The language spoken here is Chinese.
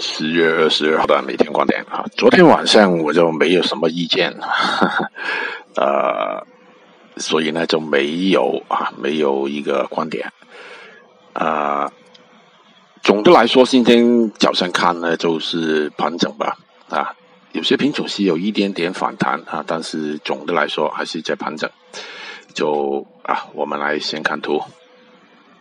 十月二十二号的每天观点啊，昨天晚上我就没有什么意见，呃，所以呢就没有啊，没有一个观点，啊，总的来说，今天早上看呢就是盘整吧，啊，有些品种是有一点点反弹啊，但是总的来说还是在盘整，就啊，我们来先看图。